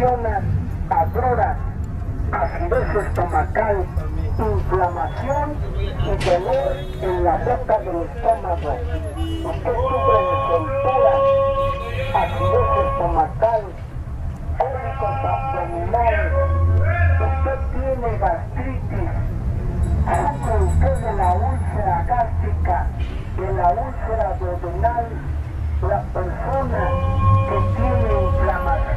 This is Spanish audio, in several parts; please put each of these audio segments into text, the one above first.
ocasionan agruras, acidez estomacal, inflamación y dolor en la boca del estómago. Usted sufre de soltura, acidez estomacal, cólicos abdominales, usted tiene gastritis, sufre usted de la úlcera gástrica, de la úlcera abdominal, la persona que tiene inflamación,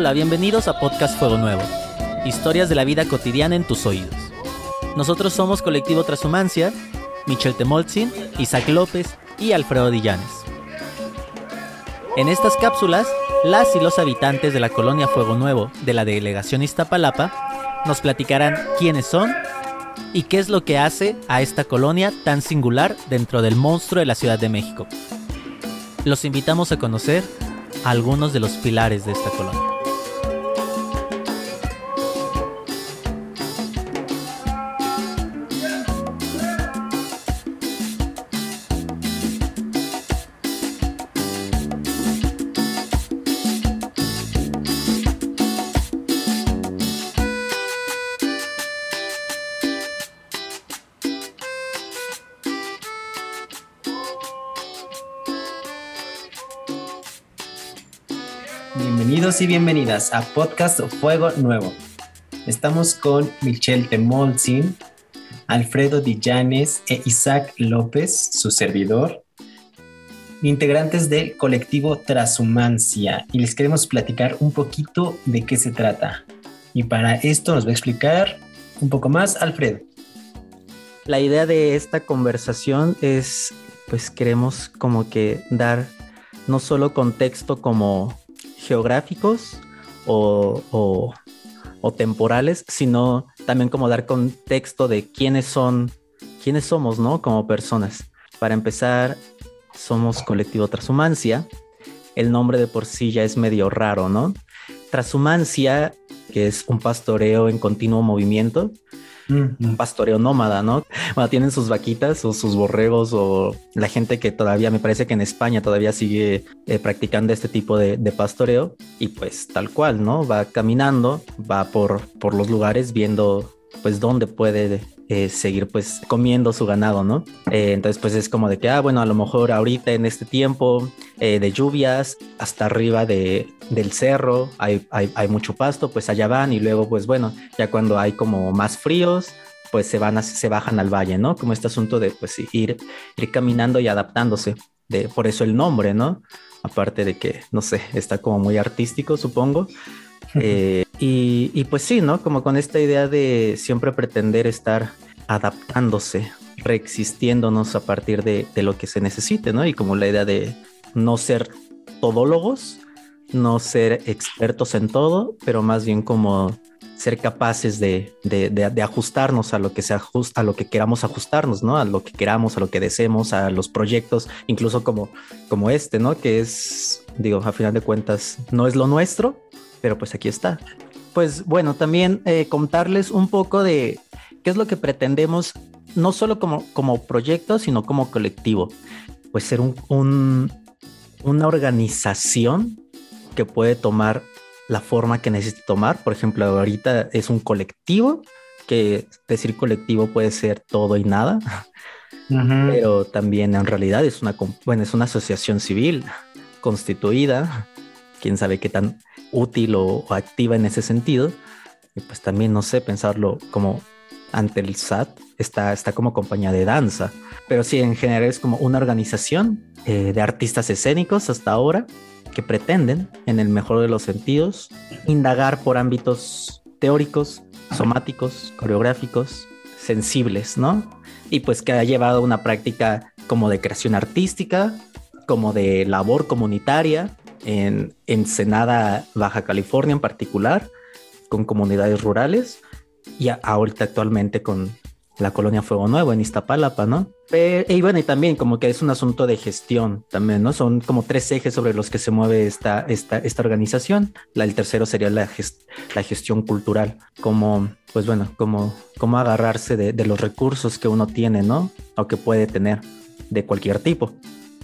Hola, bienvenidos a Podcast Fuego Nuevo. Historias de la vida cotidiana en tus oídos. Nosotros somos Colectivo Transhumancia, Michel Temolzin, Isaac López y Alfredo Dillanes. En estas cápsulas, las y los habitantes de la colonia Fuego Nuevo de la delegación Iztapalapa nos platicarán quiénes son y qué es lo que hace a esta colonia tan singular dentro del monstruo de la Ciudad de México. Los invitamos a conocer algunos de los pilares de esta colonia. Y bienvenidas a Podcast Fuego Nuevo. Estamos con Michelle Temolzin, Alfredo Dillanes e Isaac López, su servidor, integrantes del colectivo Transhumancia, y les queremos platicar un poquito de qué se trata. Y para esto nos va a explicar un poco más Alfredo. La idea de esta conversación es, pues queremos como que dar no solo contexto como geográficos o, o- temporales, sino también como dar contexto de quiénes son, quiénes somos, ¿no? Como personas. Para empezar, somos colectivo Transhumancia. El nombre de por sí ya es medio raro, ¿no? Transhumancia, que es un pastoreo en continuo movimiento, un pastoreo nómada, ¿no? Tienen sus vaquitas o sus borregos o la gente que todavía, me parece que en España todavía sigue eh, practicando este tipo de, pastoreo y pues tal cual, ¿no? Va caminando, va por, por los lugares viendo pues dónde puede eh, seguir pues comiendo su ganado, ¿no? Eh, entonces pues es como de que, ah, bueno, a lo mejor ahorita en este tiempo de lluvias hasta arriba de, del cerro hay, hay, hay mucho pasto, pues allá van y luego pues bueno, ya cuando hay como más fríos, pues se van a, se bajan al valle, ¿no? Como este asunto de pues ir, ir caminando y adaptándose, de, por eso el nombre, ¿no? Aparte de que, no sé, está como muy artístico, supongo. Eh, y, y pues sí, ¿no? Como con esta idea de siempre pretender estar adaptándose, reexistiéndonos a partir de, de lo que se necesite, ¿no? Y como la idea de no ser todólogos, no ser expertos en todo, pero más bien como ser capaces de, de, de- ajustarnos a lo que se ajusta, lo que queramos ajustarnos, ¿no? A lo que queramos, a lo que deseemos, a los proyectos, incluso como, como este, ¿no? Que es, digo, a final de cuentas, no es lo nuestro, pero pues aquí está. Pues bueno, también eh, contarles un poco de qué es lo que pretendemos, no solo como, como proyecto, sino como colectivo. Pues ser un, un- una organización que puede tomar la forma que necesite tomar. Por ejemplo, ahorita es un colectivo, que decir colectivo puede ser todo y nada, pero también en realidad es una, bueno, es una asociación civil constituida, quién sabe qué tan útil o, o activa en ese sentido. Y pues también, no sé, pensarlo como ante el SAT, está, está como compañía de danza, pero sí, en general es como una organización eh, de artistas escénicos hasta ahora que pretenden, en el mejor de los sentidos, indagar por ámbitos teóricos, somáticos, coreográficos, sensibles, ¿no? Y pues que ha llevado una práctica como de creación artística, como de labor comunitaria en Ensenada, Baja California en particular, con comunidades rurales y ahorita actualmente con la colonia Fuego Nuevo en Iztapalapa, ¿no? y bueno, y también como que es un asunto de gestión también, ¿no? Son como tres ejes sobre los que se mueve esta, esta, esta organización. El tercero sería la, la gestión cultural, como, pues bueno, como, como agarrarse de, de, los recursos que uno tiene, ¿no? O que puede tener de cualquier tipo,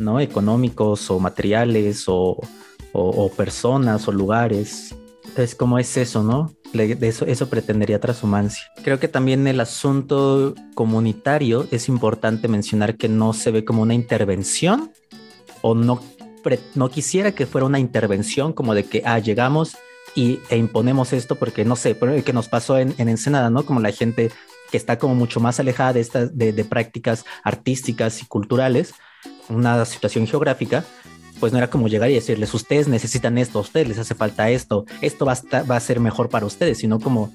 ¿no? Económicos o materiales o, o, o personas o lugares. Entonces, ¿cómo es eso, no? De eso, eso pretendería transhumancia. Creo que también el asunto comunitario es importante mencionar que no se ve como una intervención o no, no quisiera que fuera una intervención como de que, ah, llegamos y, e imponemos esto porque no sé, que nos pasó en, en Ensenada, ¿no? Como la gente que está como mucho más alejada de estas de, de prácticas artísticas y culturales, una situación geográfica, pues no era como llegar y decirles, ustedes necesitan esto, a ustedes les hace falta esto, esto va a, va a ser mejor para ustedes, sino como,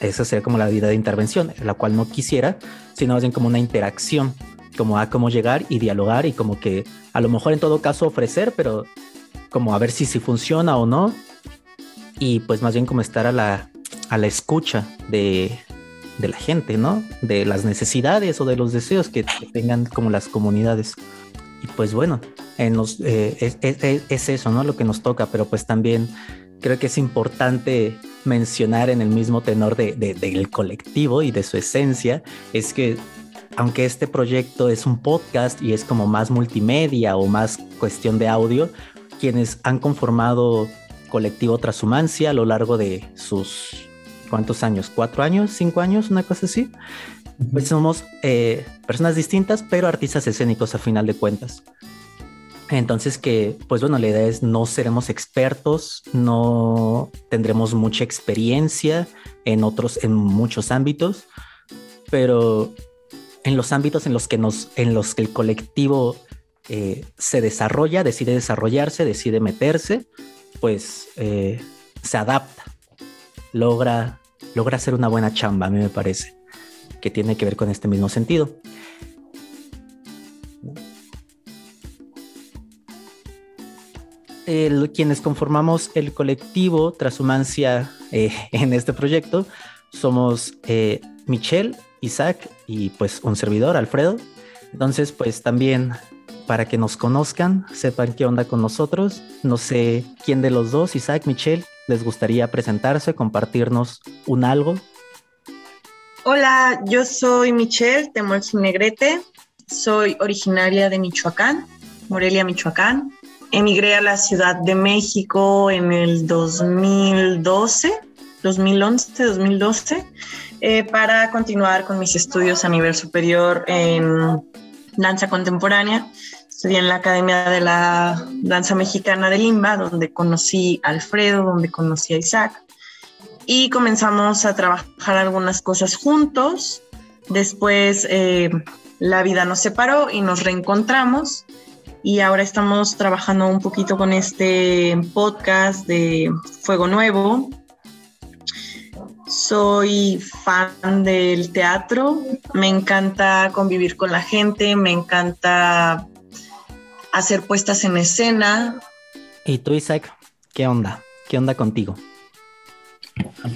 esa sería como la vida de intervención, la cual no quisiera, sino más bien como una interacción, como a cómo llegar y dialogar y como que a lo mejor en todo caso ofrecer, pero como a ver si, si funciona o no, y pues más bien como estar a la, a la escucha de, de la gente, ¿no? De las necesidades o de los deseos que tengan como las comunidades. Y pues bueno, en los, eh, es, es, es, eso, ¿no? Lo que nos toca, pero pues también creo que es importante mencionar en el mismo tenor de, del colectivo y de su esencia, es que aunque este proyecto es un podcast y es como más multimedia o más cuestión de audio, quienes han conformado colectivo Transhumancia a lo largo de sus, ¿cuántos años? ¿Cuatro años? ¿Cinco años? Una cosa así. Pues somos eh, personas distintas, pero artistas escénicos a final de cuentas. Entonces que, pues bueno, la idea es no seremos expertos, no tendremos mucha experiencia en otros, en muchos ámbitos, pero en los ámbitos en los que nos, en los que el colectivo eh, se desarrolla, decide desarrollarse, decide meterse, pues eh, se adapta, logra, logra hacer una buena chamba, a mí me parece que tiene que ver con este mismo sentido. El, quienes conformamos el colectivo Transhumancia eh, en este proyecto somos eh, Michelle, Isaac y pues un servidor, Alfredo. Entonces, pues también para que nos conozcan, sepan qué onda con nosotros. No sé quién de los dos, Isaac, Michelle, les gustaría presentarse, compartirnos un algo Hola, yo soy Michelle Temol Negrete, soy originaria de Michoacán, Morelia, Michoacán. Emigré a la Ciudad de México en el 2012, 2011, 2012, eh, para continuar con mis estudios a nivel superior en danza contemporánea. Estudié en la Academia de la Danza Mexicana de Limba, donde conocí a Alfredo, donde conocí a Isaac y comenzamos a trabajar algunas cosas juntos. Después eh, la vida nos separó y nos reencontramos y ahora estamos trabajando un poquito con este podcast de Fuego Nuevo. Soy fan del teatro, me encanta convivir con la gente, me encanta hacer puestas en escena. ¿Y tú, Isaac? ¿Qué onda? ¿Qué onda contigo?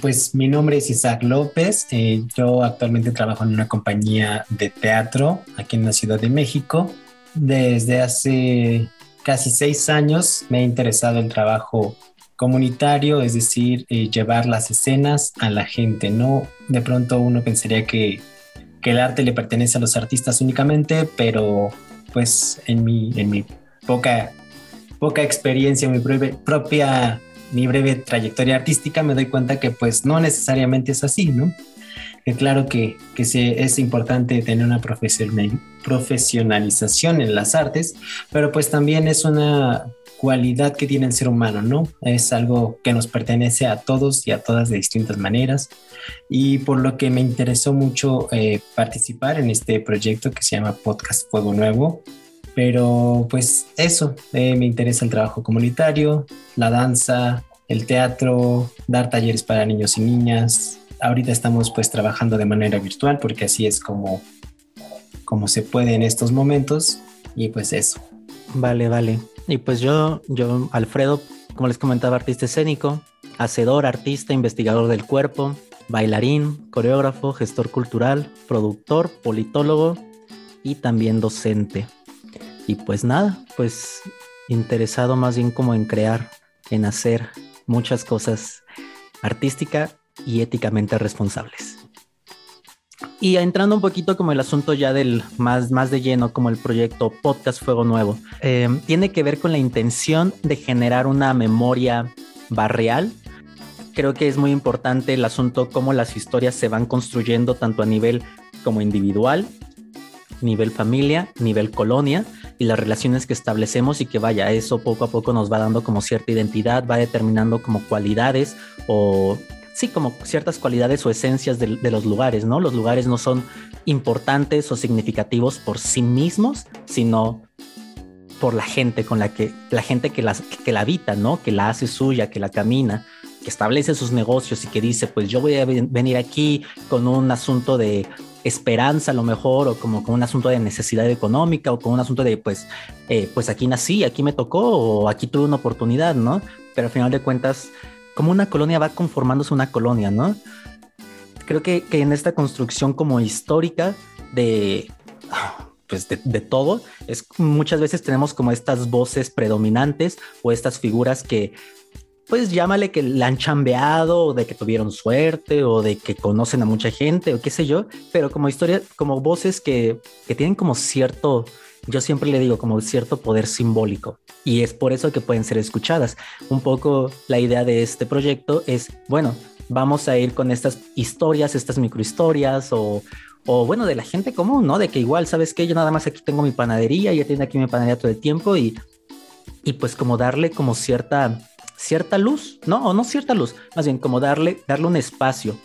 Pues mi nombre es Isaac López. Eh, yo actualmente trabajo en una compañía de teatro aquí en la Ciudad de México. Desde hace casi seis años me ha interesado el trabajo comunitario, es decir, eh, llevar las escenas a la gente. No, de pronto uno pensaría que, que, el arte le pertenece a los artistas únicamente, pero pues en mi, en mi poca, poca experiencia, mi propia mi breve trayectoria artística me doy cuenta que pues no necesariamente es así, ¿no? Que claro que, que es importante tener una profesionalización en las artes, pero pues también es una cualidad que tiene el ser humano, ¿no? Es algo que nos pertenece a todos y a todas de distintas maneras y por lo que me interesó mucho eh, participar en este proyecto que se llama Podcast Fuego Nuevo, Pero pues eso, eh, me interesa el trabajo comunitario, la danza, el teatro, dar talleres para niños y niñas. Ahorita estamos pues trabajando de manera virtual porque así es como, como se puede en estos momentos y pues eso. Vale, vale. Y pues yo, yo, Alfredo, como les comentaba, artista escénico, hacedor, artista, investigador del cuerpo, bailarín, coreógrafo, gestor cultural, productor, politólogo y también docente. Y pues nada, pues interesado más bien como en crear, en hacer muchas cosas artística y éticamente responsables. Y entrando un poquito como el asunto ya del más, más de lleno, como el proyecto Podcast Fuego Nuevo, eh, tiene que ver con la intención de generar una memoria barrial. Creo que es muy importante el asunto cómo las historias se van construyendo tanto a nivel como individual, nivel familia, nivel colonia y las relaciones que establecemos y que vaya, eso poco a poco nos va dando como cierta identidad, va determinando como cualidades o sí, como ciertas cualidades o esencias de, los lugares, ¿no? Los lugares no son importantes o significativos por sí mismos, sino por la gente con la que, la gente que, que la habita, ¿no? Que la hace suya, que la camina, que establece sus negocios y que dice, pues yo voy a venir aquí con un asunto de esperanza a lo mejor o como con un asunto de necesidad económica o con un asunto de pues eh, pues aquí nací aquí me tocó o aquí tuve una oportunidad no pero al final de cuentas como una colonia va conformándose una colonia, ¿no? Creo que, en esta construcción como histórica de, pues de, todo, es muchas veces tenemos como estas voces predominantes o estas figuras que, pues llámale que la han chambeado o de que tuvieron suerte o de que conocen a mucha gente o qué sé yo, pero como historia, como voces que, que tienen como cierto, yo siempre le digo como cierto poder simbólico y es por eso que pueden ser escuchadas. Un poco la idea de este proyecto es, bueno, vamos a ir con estas historias, estas microhistorias o, o bueno, de la gente común, ¿no? De que igual, ¿sabes qué? Yo nada más aquí tengo mi panadería, ya tiene aquí mi panadería todo el tiempo y, y pues como darle como cierta, cierta luz, ¿no? O no cierta luz, más bien como darle, darle un espacio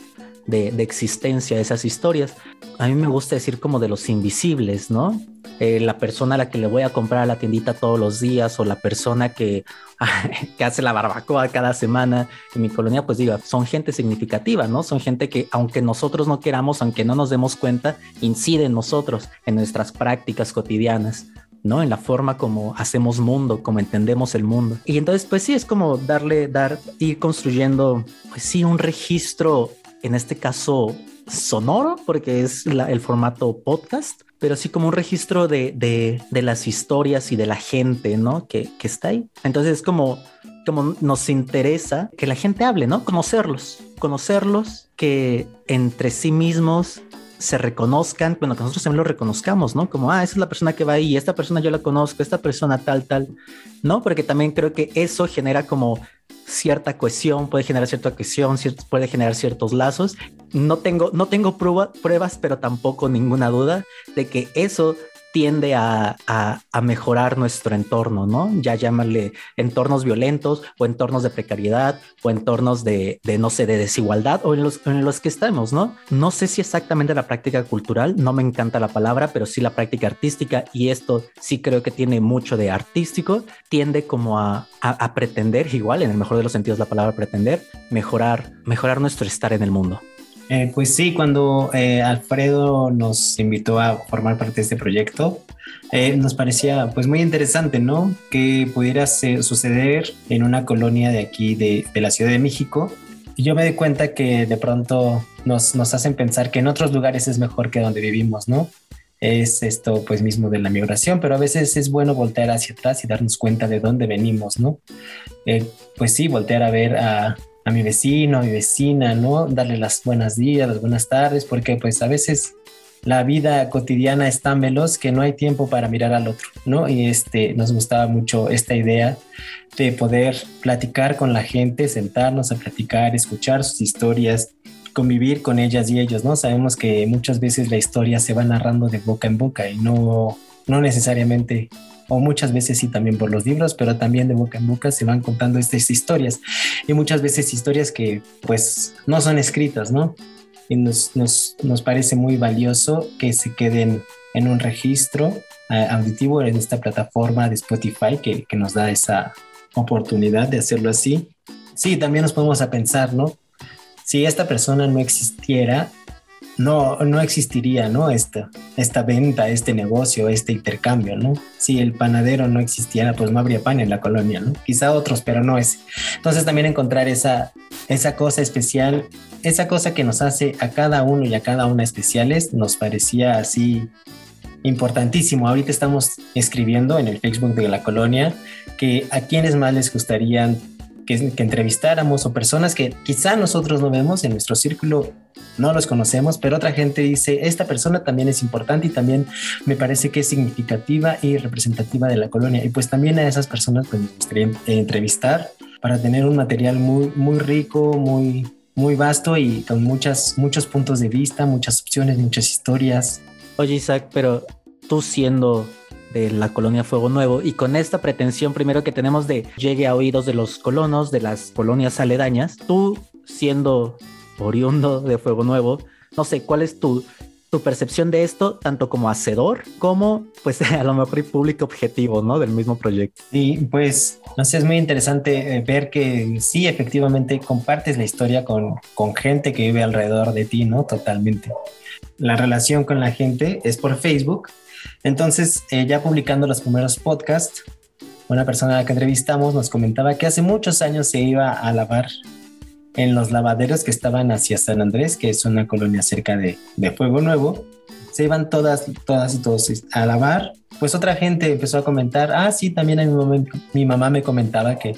de, de existencia a esas historias. A mí me gusta decir como de los invisibles, ¿no? Eh, la persona a la que le voy a comprar la tiendita todos los días o la persona que, que hace la barbacoa cada semana en mi colonia, pues diga, son gente significativa, ¿no? Son gente que aunque nosotros no queramos, aunque no nos demos cuenta, incide en nosotros, en nuestras prácticas cotidianas. ¿No? En la forma como hacemos mundo, como entendemos el mundo. Y entonces, pues sí, es como darle, dar, ir construyendo, pues sí, un registro, en este caso sonoro, porque es el formato podcast, pero sí como un registro de, de, las historias y de la gente, ¿no? Que, que está ahí. Entonces es como, como nos interesa que la gente hable, ¿no? Conocerlos, conocerlos, que entre sí mismos se reconozcan, bueno, que nosotros también lo reconozcamos, ¿no? Como, ah, esa es la persona que va ahí, esta persona yo la conozco, esta persona tal, tal, ¿no? Porque también creo que eso genera como cierta cohesión, puede generar cierta cohesión, puede generar ciertos lazos. No tengo, no tengo pruebas, pero tampoco ninguna duda de que eso tiende a, mejorar nuestro entorno, ¿no? Ya llámale entornos violentos o entornos de precariedad o entornos de, no sé, de desigualdad o en los, en los que estamos, ¿no? No sé si exactamente la práctica cultural, no me encanta la palabra, pero sí la práctica artística y esto sí creo que tiene mucho de artístico, tiende como a, a pretender, igual en el mejor de los sentidos la palabra pretender, mejorar, mejorar nuestro estar en el mundo. Eh, pues sí, cuando eh, Alfredo nos invitó a formar parte de este proyecto, eh, nos parecía pues muy interesante, ¿no? Que pudiera suceder en una colonia de aquí de, la Ciudad de México. Y yo me di cuenta que de pronto nos, nos hacen pensar que en otros lugares es mejor que donde vivimos, ¿no? Es esto pues mismo de la migración, pero a veces es bueno voltear hacia atrás y darnos cuenta de dónde venimos, ¿no? pues sí, voltear a ver a, a mi vecino, a mi vecina, ¿no? Darle las buenas días, las buenas tardes, porque pues a veces la vida cotidiana es tan veloz que no hay tiempo para mirar al otro, ¿no? Y este, nos gustaba mucho esta idea de poder platicar con la gente, sentarnos a platicar, escuchar sus historias, convivir con ellas y ellos, ¿no? Sabemos que muchas veces la historia se va narrando de boca en boca y no, no necesariamente o muchas veces sí también por los libros, pero también de boca en boca se van contando estas historias y muchas veces historias que pues no son escritas, ¿no? Y nos, nos, nos parece muy valioso que se queden en un registro eh, auditivo en esta plataforma de Spotify que, que nos da esa oportunidad de hacerlo así. Sí, también nos podemos a pensar, ¿no? Si esta persona no existiera, no, no existiría, ¿no? Esta, esta venta, este negocio, este intercambio, ¿no? Si el panadero no existiera, pues no habría pan en la colonia, ¿no? Quizá otros, pero no ese. Entonces también encontrar esa, esa cosa especial, esa cosa que nos hace a cada uno y a cada una especiales, nos parecía así importantísimo. Ahorita estamos escribiendo en el Facebook de la colonia que a quienes más les gustaría que, que, entrevistáramos o personas que quizá nosotros no vemos en nuestro círculo, no los conocemos, pero otra gente dice, esta persona también es importante y también me parece que es significativa y representativa de la colonia. Y pues también a esas personas pues, me gustaría entrevistar para tener un material muy, muy rico, muy, muy vasto y con muchas, muchos puntos de vista, muchas opciones, muchas historias. Oye Isaac, pero tú siendo de la colonia Fuego Nuevo y con esta pretensión primero que tenemos de llegue a oídos de los colonos, de las colonias aledañas, tú siendo oriundo de Fuego Nuevo, no sé, ¿cuál es tu, tu percepción de esto, tanto como hacedor como pues a lo mejor público objetivo, ¿no? Del mismo proyecto. Y pues, no sé, es muy interesante eh, ver que sí, efectivamente compartes la historia con, con gente que vive alrededor de ti, ¿no? Totalmente. La relación con la gente es por Facebook entonces, eh, ya publicando los primeros podcasts, una persona a la que entrevistamos nos comentaba que hace muchos años se iba a lavar en los lavaderos que estaban hacia San Andrés, que es una colonia cerca de, Fuego Nuevo. Se iban todas, todas y todos a lavar. Pues otra gente empezó a comentar, ah, sí, también mi, momento, mi mamá me comentaba que,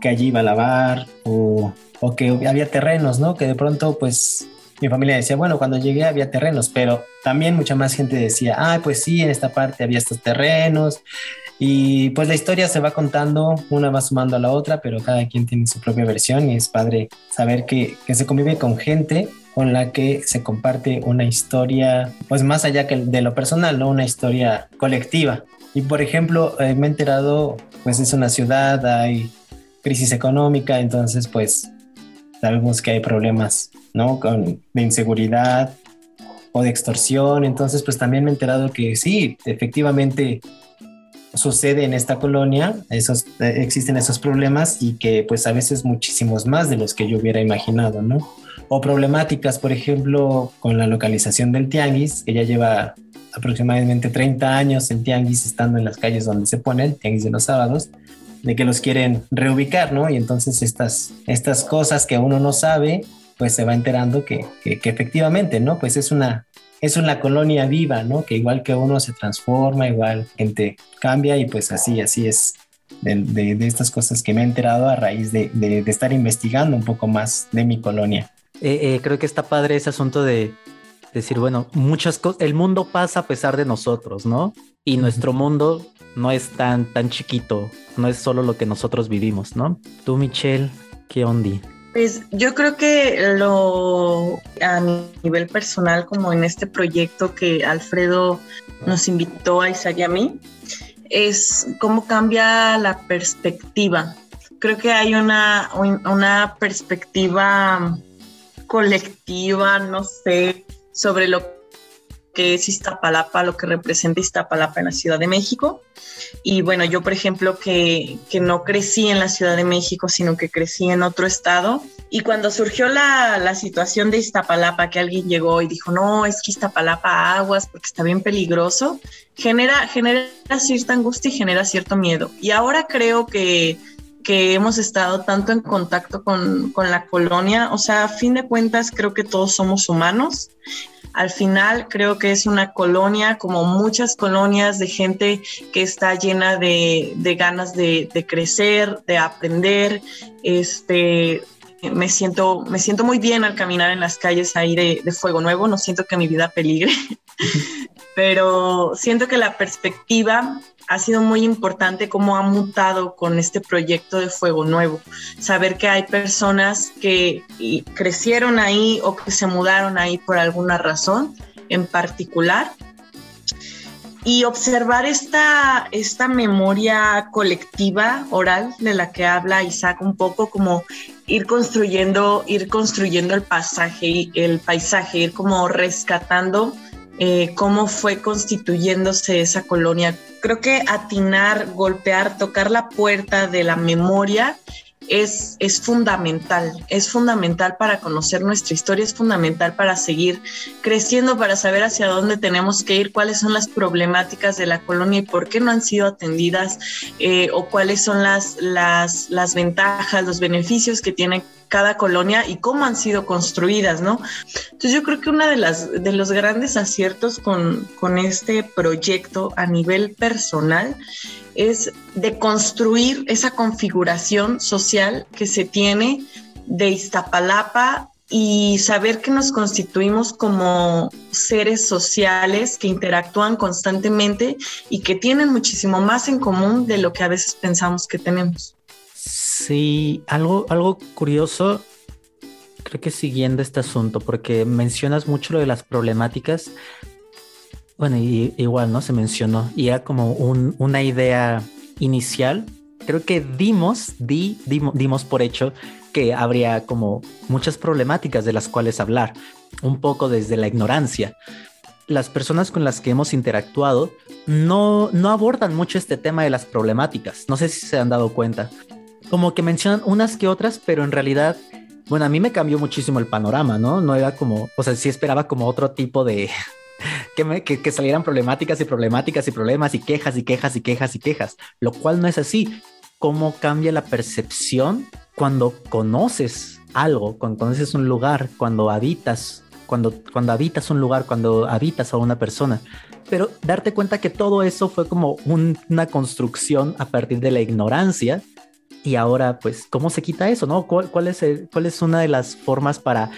que allí iba a lavar o, o que había terrenos, ¿no? Que de pronto, pues mi familia decía, bueno, cuando llegué había terrenos, pero también mucha más gente decía, ah, pues sí, en esta parte había estos terrenos. Y pues la historia se va contando, una va sumando a la otra, pero cada quien tiene su propia versión y es padre saber que, se convive con gente con la que se comparte una historia, pues más allá que de lo personal, ¿no? Una historia colectiva. Y por ejemplo, eh, me he enterado, pues es una ciudad, hay crisis económica, entonces pues sabemos que hay problemas, ¿no? Con, de inseguridad o de extorsión. Entonces, pues también me he enterado que sí, efectivamente sucede en esta colonia, esos, eh, existen esos problemas y que pues a veces muchísimos más de los que yo hubiera imaginado, ¿no? O problemáticas, por ejemplo, con la localización del tianguis, que ya lleva aproximadamente 30 años el tianguis estando en las calles donde se pone, el tianguis de los sábados, de que los quieren reubicar, ¿no? Y entonces estas, estas cosas que uno no sabe, pues se va enterando que, que, efectivamente, ¿no? Pues es una, es una colonia viva, ¿no? Que igual que uno se transforma, igual gente cambia y pues así, así es de, de, estas cosas que me he enterado a raíz de, de, estar investigando un poco más de mi colonia. Eh, eh, creo que está padre ese asunto de decir, bueno, muchas cosas, el mundo pasa a pesar de nosotros, ¿no? Y nuestro mundo no es tan, tan chiquito, no es solo lo que nosotros vivimos, ¿no? Tú, Michelle, ¿qué onda? Pues yo creo que lo a nivel personal, como en este proyecto que Alfredo nos invitó a Isaac y a mí, es cómo cambia la perspectiva. Creo que hay una, una perspectiva colectiva, no sé, sobre lo que es Iztapalapa, lo que representa Iztapalapa en la Ciudad de México. Y bueno, yo por ejemplo que, que no crecí en la Ciudad de México, sino que crecí en otro estado. Y cuando surgió la, la situación de Iztapalapa, que alguien llegó y dijo, no, es que Iztapalapa aguas porque está bien peligroso, genera, genera cierta angustia y genera cierto miedo. Y ahora creo que que hemos estado tanto en contacto con, con, la colonia, o sea, a fin de cuentas creo que todos somos humanos al final creo que es una colonia, como muchas colonias de gente que está llena de, ganas de, crecer, de aprender. Este, me siento, me siento muy bien al caminar en las calles ahí de, Fuego Nuevo, no siento que mi vida peligre, pero siento que la perspectiva ha sido muy importante cómo ha mutado con este proyecto de Fuego Nuevo. Saber que hay personas que crecieron ahí o que se mudaron ahí por alguna razón en particular. Y observar esta, esta memoria colectiva oral de la que habla Isaac un poco como ir construyendo, ir construyendo el pasaje, el paisaje, ir como rescatando eh, cómo fue constituyéndose esa colonia. Creo que atinar, golpear, tocar la puerta de la memoria es, es fundamental, es fundamental para conocer nuestra historia, es fundamental para seguir creciendo, para saber hacia dónde tenemos que ir, cuáles son las problemáticas de la colonia y por qué no han sido atendidas eh, o cuáles son las, las, las ventajas, los beneficios que tiene cada colonia y cómo han sido construidas, ¿no? Entonces yo creo que uno de, las, de los grandes aciertos con, con este proyecto a nivel personal es de construir esa configuración social que se tiene de Iztapalapa y saber que nos constituimos como seres sociales que interactúan constantemente y que tienen muchísimo más en común de lo que a veces pensamos que tenemos. Sí, algo, algo curioso, creo que siguiendo este asunto, porque mencionas mucho lo de las problemáticas, bueno, y, igual, ¿no? Se mencionó. Y era como una idea inicial. Creo que dimos, di, dimos, por hecho que habría como muchas problemáticas de las cuales hablar, un poco desde la ignorancia. Las personas con las que hemos interactuado no, no abordan mucho este tema de las problemáticas. No sé si se han dado cuenta. Como que mencionan unas que otras, pero en realidad bueno, a mí me cambió muchísimo el panorama, ¿no? No era como, o sea, sí esperaba como otro tipo de, que, salieran problemáticas y problemáticas y problemas y quejas y quejas y quejas y quejas, lo cual no es así. ¿Cómo cambia la percepción cuando conoces algo, cuando conoces un lugar, cuando habitas, cuando, cuando habitas un lugar, cuando habitas a una persona? Pero darte cuenta que todo eso fue como una construcción a partir de la ignorancia y ahora, pues, ¿cómo se quita eso? ¿No? ¿Cuál, es, cuál es una de las formas para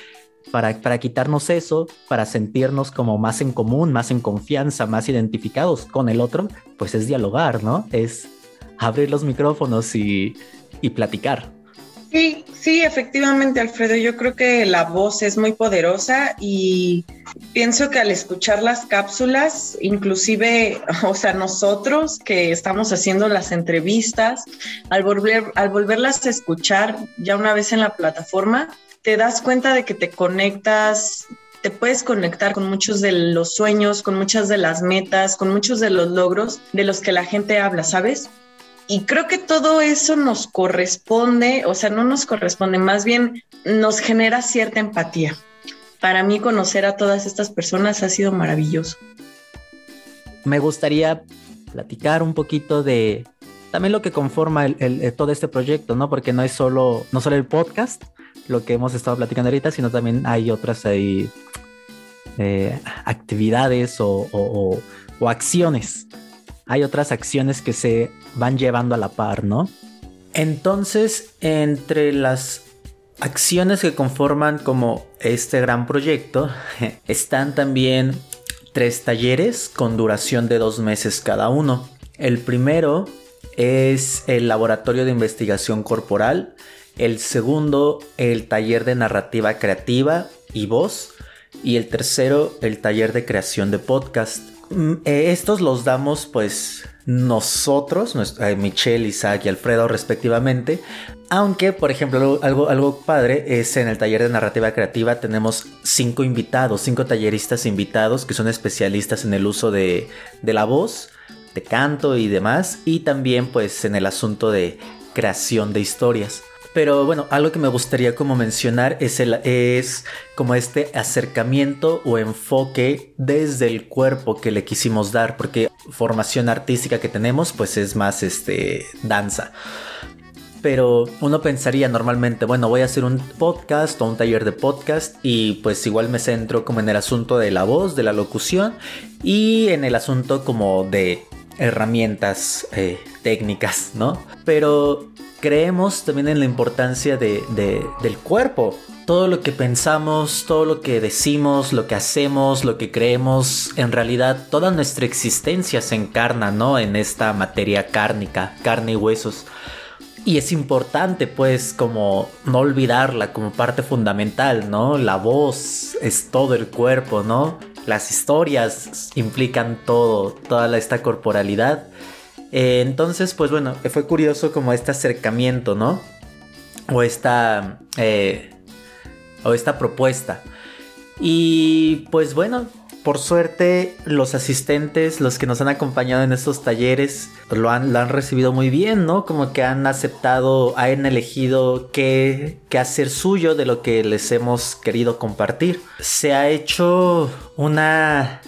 para, quitarnos eso, para sentirnos como más en común, más en confianza, más identificados con el otro, pues es dialogar, ¿no? Es abrir los micrófonos y, platicar. Sí, sí, efectivamente, Alfredo. Yo creo que la voz es muy poderosa y pienso que al escuchar las cápsulas, inclusive, o sea, nosotros que estamos haciendo las entrevistas, al volverlas a escuchar ya una vez en la plataforma, te das cuenta de que te conectas, te puedes conectar con muchos de los sueños, con muchas de las metas, con muchos de los logros de los que la gente habla, ¿sabes? Y creo que todo eso nos corresponde, o sea, no nos corresponde, más bien nos genera cierta empatía. Para mí conocer a todas estas personas ha sido maravilloso. Me gustaría platicar un poquito de también lo que conforma el, todo este proyecto, ¿no? Porque no es solo, no solo el podcast, lo que hemos estado platicando ahorita, sino también hay otras ahí, eh, actividades o, acciones. Hay otras acciones que se van llevando a la par, ¿no? Entonces, entre las acciones que conforman como este gran proyecto, están también tres talleres con duración de dos meses cada uno. El primero es el Laboratorio de Investigación Corporal, el segundo el taller de narrativa creativa y voz y el tercero el taller de creación de podcast. Mm, eh, estos los damos pues nosotros, eh, Michelle, Isaac y Alfredo respectivamente, aunque por ejemplo algo, algo padre es en el taller de narrativa creativa tenemos cinco invitados, cinco talleristas invitados que son especialistas en el uso de, de la voz, canto y demás, y también pues en el asunto de creación de historias. Pero bueno, algo que me gustaría como mencionar es, el, es como este acercamiento o enfoque desde el cuerpo que le quisimos dar, porque formación artística que tenemos pues es más este danza. Pero uno pensaría normalmente, bueno, voy a hacer un podcast o un taller de podcast y pues igual me centro como en el asunto de la voz, de la locución y en el asunto como de herramientas eh, técnicas, ¿no? Pero creemos también en la importancia de, del cuerpo. Todo lo que pensamos, todo lo que decimos, lo que hacemos, lo que creemos, en realidad toda nuestra existencia se encarna, ¿no? En esta materia cárnica, carne y huesos. Y es importante, pues, como no olvidarla como parte fundamental, ¿no? La voz es todo el cuerpo, ¿no? Las historias implican todo, toda esta corporalidad. Eh, entonces, pues bueno, fue curioso como este acercamiento, ¿no? O esta, eh, o esta propuesta. Y pues bueno, por suerte, los asistentes, los que nos han acompañado en estos talleres, lo han, han recibido muy bien, ¿no? Como que han aceptado, han elegido qué, qué hacer suyo de lo que les hemos querido compartir. Se ha hecho una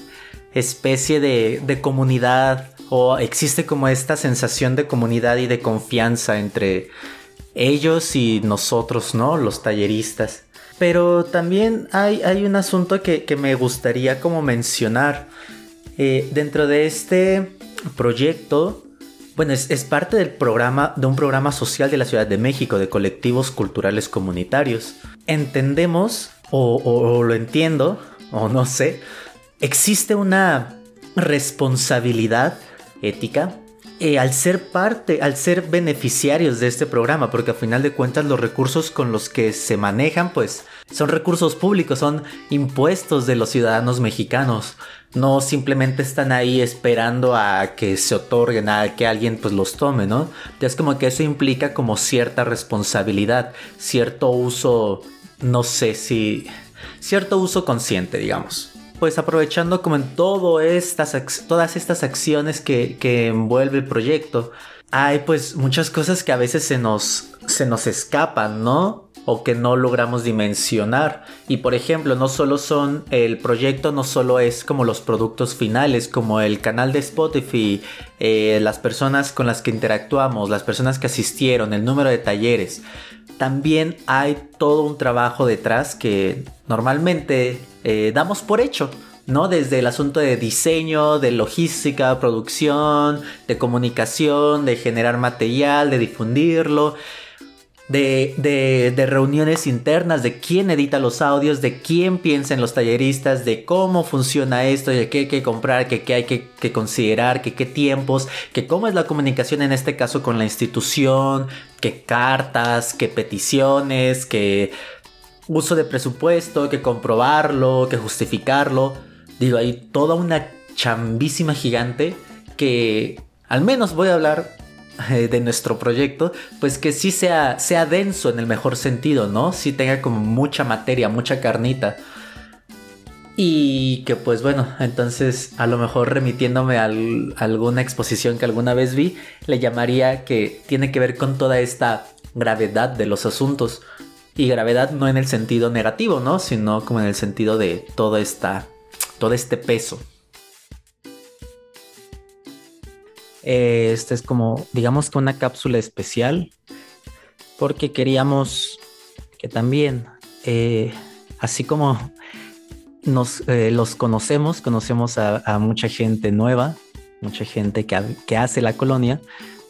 especie de, de comunidad o existe como esta sensación de comunidad y de confianza entre ellos y nosotros, ¿no? Los talleristas. Pero también hay, hay un asunto que, me gustaría como mencionar. Eh, dentro de este proyecto, bueno, es, parte del programa, de un programa social de la Ciudad de México, de colectivos culturales comunitarios. Entendemos, o lo entiendo, o no sé, existe una responsabilidad ética eh, al ser parte, al ser beneficiarios de este programa, porque a final de cuentas los recursos con los que se manejan, pues son recursos públicos, son impuestos de los ciudadanos mexicanos. No simplemente están ahí esperando a que se otorguen, a que alguien pues los tome, ¿no? Es como que eso implica como cierta responsabilidad, cierto uso, no sé si, cierto uso consciente, digamos pues aprovechando como en todo estas, todas estas acciones que, que envuelve el proyecto, hay pues muchas cosas que a veces se nos, se nos escapan, ¿no? O que no logramos dimensionar. Y por ejemplo, no solo son, el proyecto no solo es como los productos finales, como el canal de Spotify, eh, las personas con las que interactuamos, las personas que asistieron, el número de talleres. También hay todo un trabajo detrás que normalmente eh, damos por hecho. ¿no? Desde el asunto de diseño, de logística, producción, de comunicación, de generar material, de difundirlo, de, de, reuniones internas, de quién edita los audios, de quién piensa en los talleristas, de cómo funciona esto, de qué hay que comprar, que qué hay que, que considerar, que qué tiempos, que cómo es la comunicación en este caso con la institución, qué cartas, qué peticiones, qué uso de presupuesto, que comprobarlo, que justificarlo. Digo, hay toda una chambísima gigante que al menos voy a hablar eh, de nuestro proyecto, pues que sí sea, sea denso en el mejor sentido, ¿no? Sí tenga como mucha materia, mucha carnita. Y que pues bueno, entonces a lo mejor remitiéndome a alguna exposición que alguna vez vi, le llamaría que tiene que ver con toda esta gravedad de los asuntos. Y gravedad no en el sentido negativo, ¿no? Sino como en el sentido de todo, esta, todo este peso. Este es como, digamos que una cápsula especial, porque queríamos que también, eh, así como nos eh, los conocemos, conocemos a, mucha gente nueva, mucha gente que, que, hace la colonia,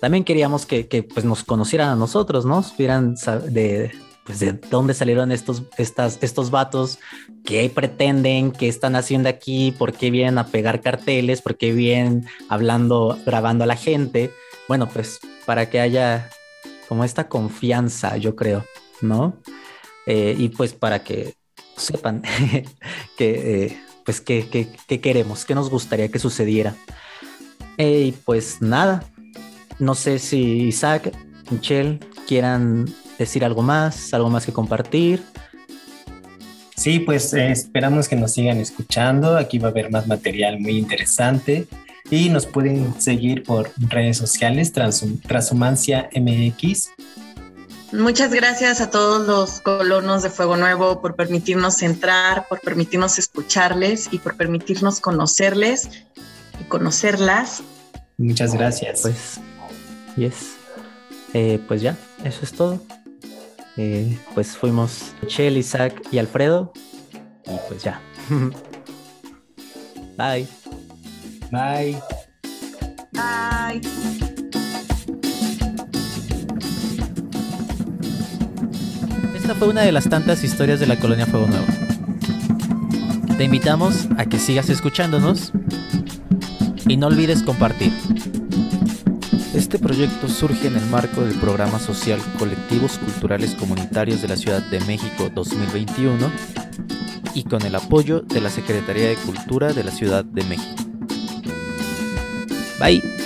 también queríamos que, que pues nos conocieran a nosotros, ¿no? Supieran pues de dónde salieron estos, estas, estos vatos, qué pretenden, qué están haciendo aquí, por qué vienen a pegar carteles, por qué vienen hablando, grabando a la gente. Bueno, pues para que haya como esta confianza, yo creo, ¿no? Eh, y pues para que sepan que, eh, pues qué, queremos, qué nos gustaría que sucediera. Y pues nada, no sé si Isaac, Michelle quieran decir algo más, algo más que compartir. Sí, pues eh, esperamos que nos sigan escuchando. Aquí va a haber más material muy interesante. Y nos pueden seguir por redes sociales, Transhumancia MX. Muchas gracias a todos los colonos de Fuego Nuevo por permitirnos entrar, por permitirnos escucharles y por permitirnos conocerles y conocerlas. Muchas gracias. Pues, yes. Eh, pues ya, eso es todo. Eh, pues fuimos Michelle, Isaac y Alfredo. Y pues ya. Bye. Bye. Bye. Esta fue una de las tantas historias de la colonia Fuego Nuevo. Te invitamos a que sigas escuchándonos y no olvides compartir. Este proyecto surge en el marco del programa social Colectivos Culturales Comunitarios de la Ciudad de México 2021 y con el apoyo de la Secretaría de Cultura de la Ciudad de México. Bye.